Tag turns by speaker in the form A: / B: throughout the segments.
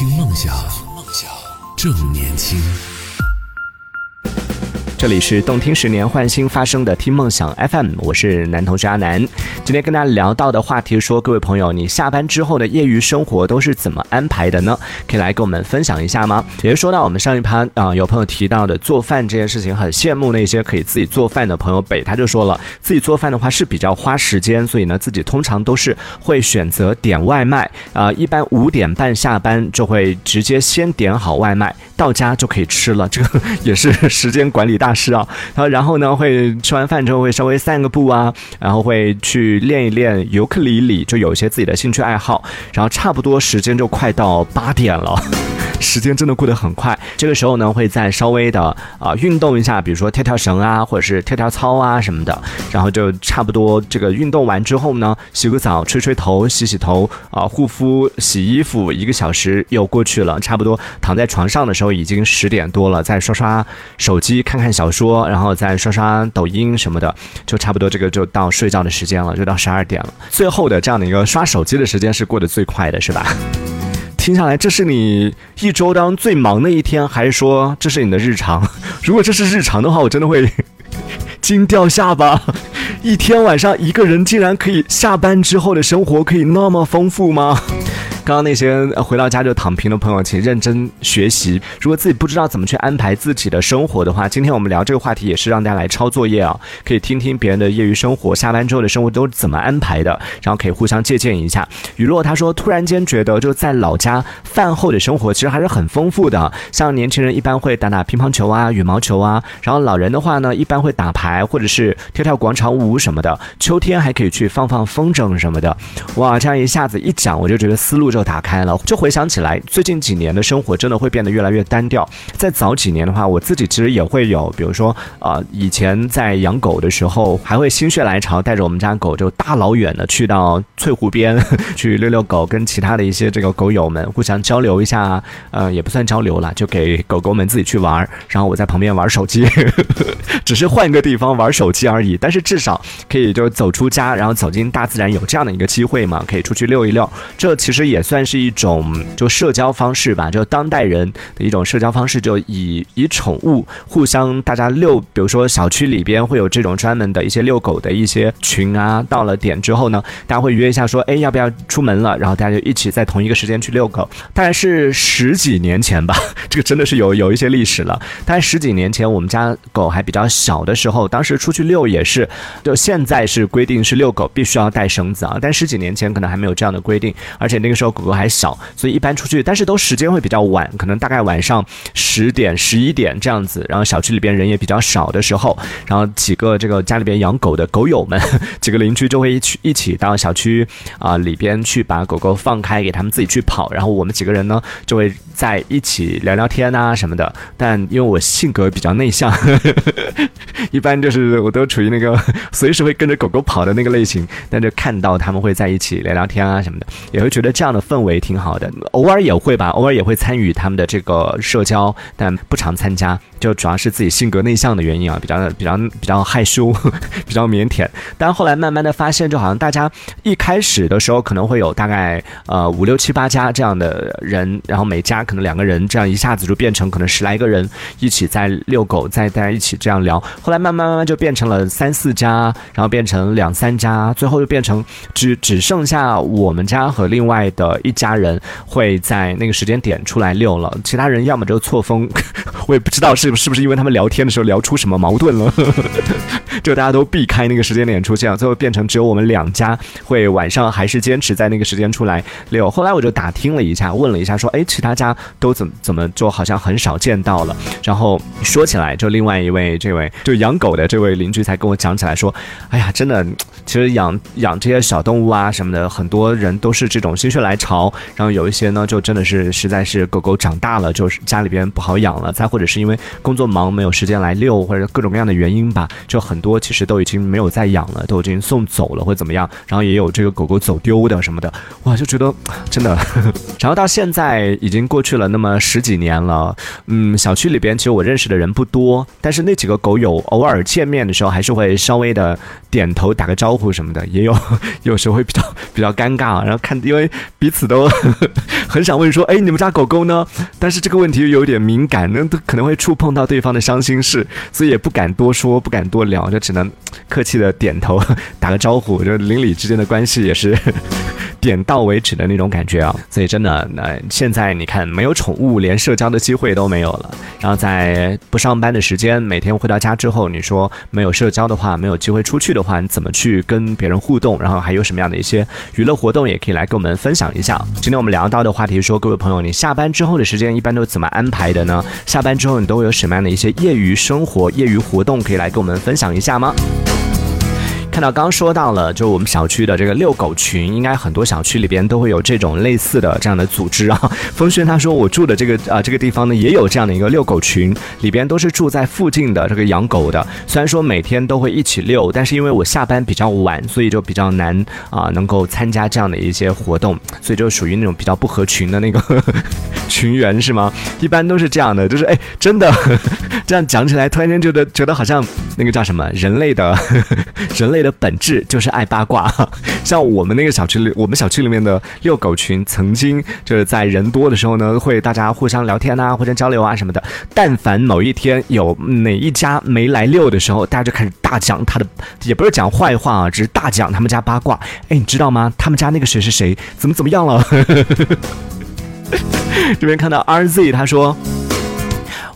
A: 听梦想，正年轻。
B: 这里是动听十年换新发生的听梦想 FM，我是男同学阿南。今天跟大家聊到的话题说，各位朋友，你下班之后的业余生活都是怎么安排的呢？可以来跟我们分享一下吗？也是说到我们上一盘啊，有朋友提到的做饭这件事情，很羡慕那些可以自己做饭的朋友。北他就说了，自己做饭的话是比较花时间，所以呢，自己通常都是会选择点外卖啊，一般五点半下班就会直接先点好外卖，到家就可以吃了。这个 也是时间管理大。是啊，然后然后呢，会吃完饭之后会稍微散个步啊，然后会去练一练尤克里里，就有一些自己的兴趣爱好，然后差不多时间就快到八点了。时间真的过得很快，这个时候呢，会再稍微的啊运动一下，比如说跳跳绳啊，或者是跳跳操啊什么的，然后就差不多这个运动完之后呢，洗个澡、吹吹头、洗洗头啊、护肤、洗衣服，一个小时又过去了，差不多躺在床上的时候已经十点多了，再刷刷手机、看看小小说，然后再刷刷抖音什么的，就差不多这个就到睡觉的时间了，就到十二点了。最后的这样的一个刷手机的时间是过得最快的，是吧？听下来，这是你一周当中最忙的一天，还是说这是你的日常？如果这是日常的话，我真的会 惊掉下巴。一天晚上一个人竟然可以下班之后的生活可以那么丰富吗？刚刚那些回到家就躺平的朋友，请认真学习。如果自己不知道怎么去安排自己的生活的话，今天我们聊这个话题也是让大家来抄作业啊，可以听听别人的业余生活，下班之后的生活都是怎么安排的，然后可以互相借鉴一下。雨落他说，突然间觉得就在老家饭后的生活其实还是很丰富的，像年轻人一般会打打乒乓球啊、羽毛球啊，然后老人的话呢，一般会打牌或者是跳跳广场舞什么的。秋天还可以去放放风筝什么的。哇，这样一下子一讲，我就觉得思路。就打开了，就回想起来，最近几年的生活真的会变得越来越单调。在早几年的话，我自己其实也会有，比如说啊，以前在养狗的时候，还会心血来潮带着我们家狗就大老远的去到翠湖边 去遛遛狗，跟其他的一些这个狗友们互相交流一下，呃，也不算交流了，就给狗狗们自己去玩，然后我在旁边玩手机，只是换个地方玩手机而已。但是至少可以就是走出家，然后走进大自然，有这样的一个机会嘛，可以出去遛一遛。这其实也。也算是一种就社交方式吧，就当代人的一种社交方式，就以以宠物互相大家遛，比如说小区里边会有这种专门的一些遛狗的一些群啊，到了点之后呢，大家会约一下说，哎，要不要出门了？然后大家就一起在同一个时间去遛狗。大概是十几年前吧，这个真的是有有一些历史了。大概十几年前，我们家狗还比较小的时候，当时出去遛也是，就现在是规定是遛狗必须要带绳子啊，但十几年前可能还没有这样的规定，而且那个时候。狗狗还小，所以一般出去，但是都时间会比较晚，可能大概晚上十点、十一点这样子。然后小区里边人也比较少的时候，然后几个这个家里边养狗的狗友们，几个邻居就会一起一起到小区啊里边去把狗狗放开，给他们自己去跑。然后我们几个人呢就会在一起聊聊天啊什么的。但因为我性格比较内向，一般就是我都处于那个随时会跟着狗狗跑的那个类型。但就看到他们会在一起聊聊天啊什么的，也会觉得这样的。氛围挺好的，偶尔也会吧，偶尔也会参与他们的这个社交，但不常参加，就主要是自己性格内向的原因啊，比较比较比较害羞，比较腼腆。但后来慢慢的发现，就好像大家一开始的时候可能会有大概呃五六七八家这样的人，然后每家可能两个人，这样一下子就变成可能十来个人一起在遛狗，在大家一起这样聊。后来慢慢慢慢就变成了三四家，然后变成两三家，最后就变成只只剩下我们家和另外的。一家人会在那个时间点出来遛了，其他人要么就错峰，我也不知道是是不是因为他们聊天的时候聊出什么矛盾了，就大家都避开那个时间点出现，最后变成只有我们两家会晚上还是坚持在那个时间出来遛。后来我就打听了一下，问了一下，说哎，其他家都怎怎么就好像很少见到了。然后说起来，就另外一位这位就养狗的这位邻居才跟我讲起来说，哎呀，真的，其实养养这些小动物啊什么的，很多人都是这种心血来潮。然后有一些呢，就真的是实在是狗狗长大了，就是家里边不好养了，再或者是因为工作忙没有时间来遛，或者各种各样的原因吧，就很多其实都已经没有再养了，都已经送走了或者怎么样，然后也有这个狗狗走丢的什么的，哇，就觉得真的，然后到现在已经过去了那么十几年了，嗯，小区里边其实我认识的人不多，但是那几个狗友偶尔见面的时候还是会稍微的点头打个招呼什么的，也有 有时候会比较比较尴尬，然后看因为彼彼此都 很想问说，哎，你们家狗狗呢？但是这个问题又有点敏感，那都可能会触碰到对方的伤心事，所以也不敢多说，不敢多聊，就只能客气的点头 打个招呼。就邻里之间的关系也是点到为止的那种感觉啊。所以真的，那现在你看，没有宠物，连社交的机会都没有了。然后在不上班的时间，每天回到家之后，你说没有社交的话，没有机会出去的话，你怎么去跟别人互动？然后还有什么样的一些娱乐活动，也可以来跟我们分享一下。今天我们聊到的话题说，各位朋友，你下班之后的时间一般都怎么安排的呢？下班之后你都会有什么样的一些业余生活、业余活动，可以来跟我们分享一下吗？看到刚说到了，就我们小区的这个遛狗群，应该很多小区里边都会有这种类似的这样的组织啊。风轩他说，我住的这个啊这个地方呢，也有这样的一个遛狗群，里边都是住在附近的这个养狗的。虽然说每天都会一起遛，但是因为我下班比较晚，所以就比较难啊能够参加这样的一些活动，所以就属于那种比较不合群的那个呵 呵群员是吗？一般都是这样的，就是哎真的呵呵 这样讲起来，突然间觉得觉得好像那个叫什么人类的呵呵 人类。的本质就是爱八卦，像我们那个小区里，我们小区里面的遛狗群，曾经就是在人多的时候呢，会大家互相聊天啊，互相交流啊什么的。但凡某一天有哪一家没来遛的时候，大家就开始大讲他的，也不是讲坏话啊，只是大讲他们家八卦。哎，你知道吗？他们家那个谁谁谁怎么怎么样了？这边看到 RZ 他说。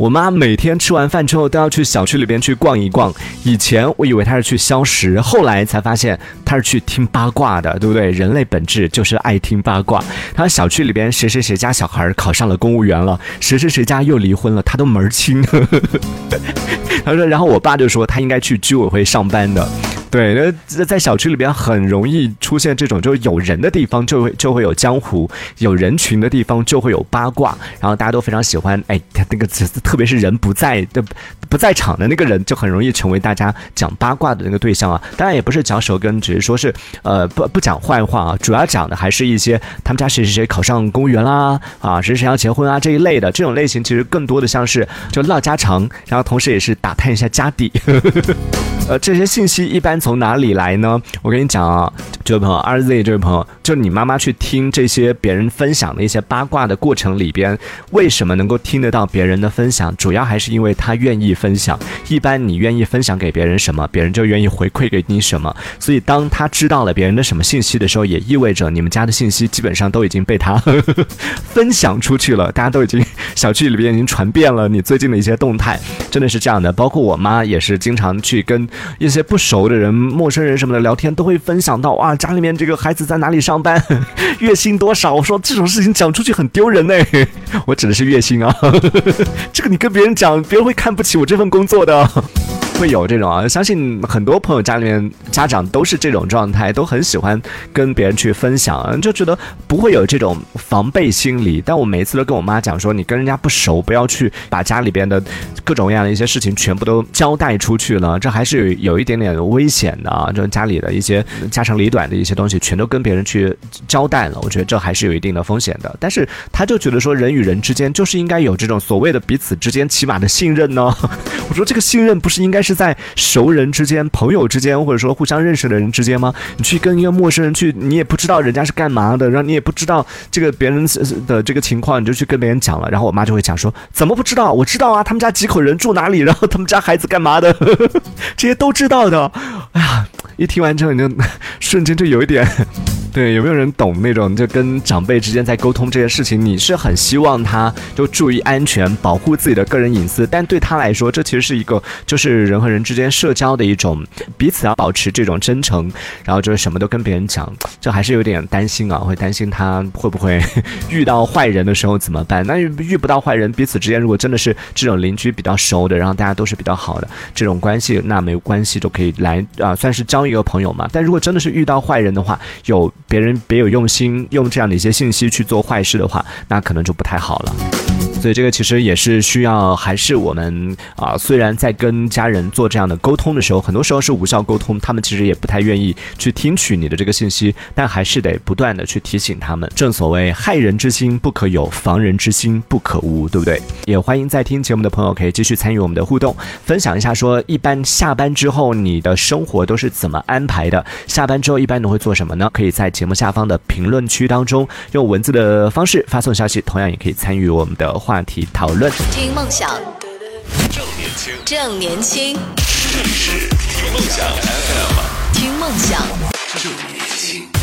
B: 我妈每天吃完饭之后都要去小区里边去逛一逛。以前我以为她是去消食，后来才发现她是去听八卦的，对不对？人类本质就是爱听八卦。她小区里边谁谁谁家小孩考上了公务员了，谁谁谁家又离婚了，她都门儿清。她说，然后我爸就说他应该去居委会上班的。对，那在小区里边很容易出现这种，就是有人的地方就会就会有江湖，有人群的地方就会有八卦，然后大家都非常喜欢。哎，他那个特别是人不在的不在场的那个人，就很容易成为大家讲八卦的那个对象啊。当然也不是嚼舌根，只是说是呃不不讲坏话啊，主要讲的还是一些他们家谁谁谁考上公务员啦啊，谁谁要结婚啊这一类的这种类型，其实更多的像是就唠家常，然后同时也是打探一下家底。呃，这些信息一般从哪里来呢？我跟你讲啊，这位朋友，R Z 这位朋友，就你妈妈去听这些别人分享的一些八卦的过程里边，为什么能够听得到别人的分享？主要还是因为他愿意分享。一般你愿意分享给别人什么，别人就愿意回馈给你什么。所以当他知道了别人的什么信息的时候，也意味着你们家的信息基本上都已经被他 分享出去了。大家都已经小区里边已经传遍了你最近的一些动态，真的是这样的。包括我妈也是经常去跟。一些不熟的人、陌生人什么的聊天，都会分享到哇，家里面这个孩子在哪里上班，月薪多少？我说这种事情讲出去很丢人呢。我指的是月薪啊，这个你跟别人讲，别人会看不起我这份工作的。会有这种啊，相信很多朋友家里面家长都是这种状态，都很喜欢跟别人去分享，就觉得不会有这种防备心理。但我每一次都跟我妈讲说，你跟人家不熟，不要去把家里边的各种各样的一些事情全部都交代出去了，这还是有有一点点危险的啊。就家里的一些家长里短的一些东西，全都跟别人去交代了，我觉得这还是有一定的风险的。但是他就觉得说，人与人之间就是应该有这种所谓的彼此之间起码的信任呢。我说这个信任不是应该是。是在熟人之间、朋友之间，或者说互相认识的人之间吗？你去跟一个陌生人去，你也不知道人家是干嘛的，然后你也不知道这个别人的这个情况，你就去跟别人讲了，然后我妈就会讲说：“怎么不知道？我知道啊，他们家几口人住哪里，然后他们家孩子干嘛的，这些都知道的。”哎呀，一听完之后，你就瞬间就有一点。对，有没有人懂那种就跟长辈之间在沟通这件事情？你是很希望他就注意安全，保护自己的个人隐私，但对他来说，这其实是一个就是人和人之间社交的一种彼此要保持这种真诚，然后就是什么都跟别人讲，这还是有点担心啊，会担心他会不会 遇到坏人的时候怎么办？那遇不到坏人，彼此之间如果真的是这种邻居比较熟的，然后大家都是比较好的这种关系，那没有关系，都可以来啊，算是交一个朋友嘛。但如果真的是遇到坏人的话，有。别人别有用心，用这样的一些信息去做坏事的话，那可能就不太好了。所以这个其实也是需要，还是我们啊，虽然在跟家人做这样的沟通的时候，很多时候是无效沟通，他们其实也不太愿意去听取你的这个信息，但还是得不断的去提醒他们。正所谓害人之心不可有，防人之心不可无，对不对？也欢迎在听节目的朋友可以继续参与我们的互动，分享一下说，一般下班之后你的生活都是怎么安排的？下班之后一般都会做什么呢？可以在节目下方的评论区当中用文字的方式发送消息，同样也可以参与我们的话题讨论。
C: 听梦想，
A: 正年轻，
C: 正年轻，
A: 这里是听梦想 FM，
C: 听梦想。
A: 正年轻。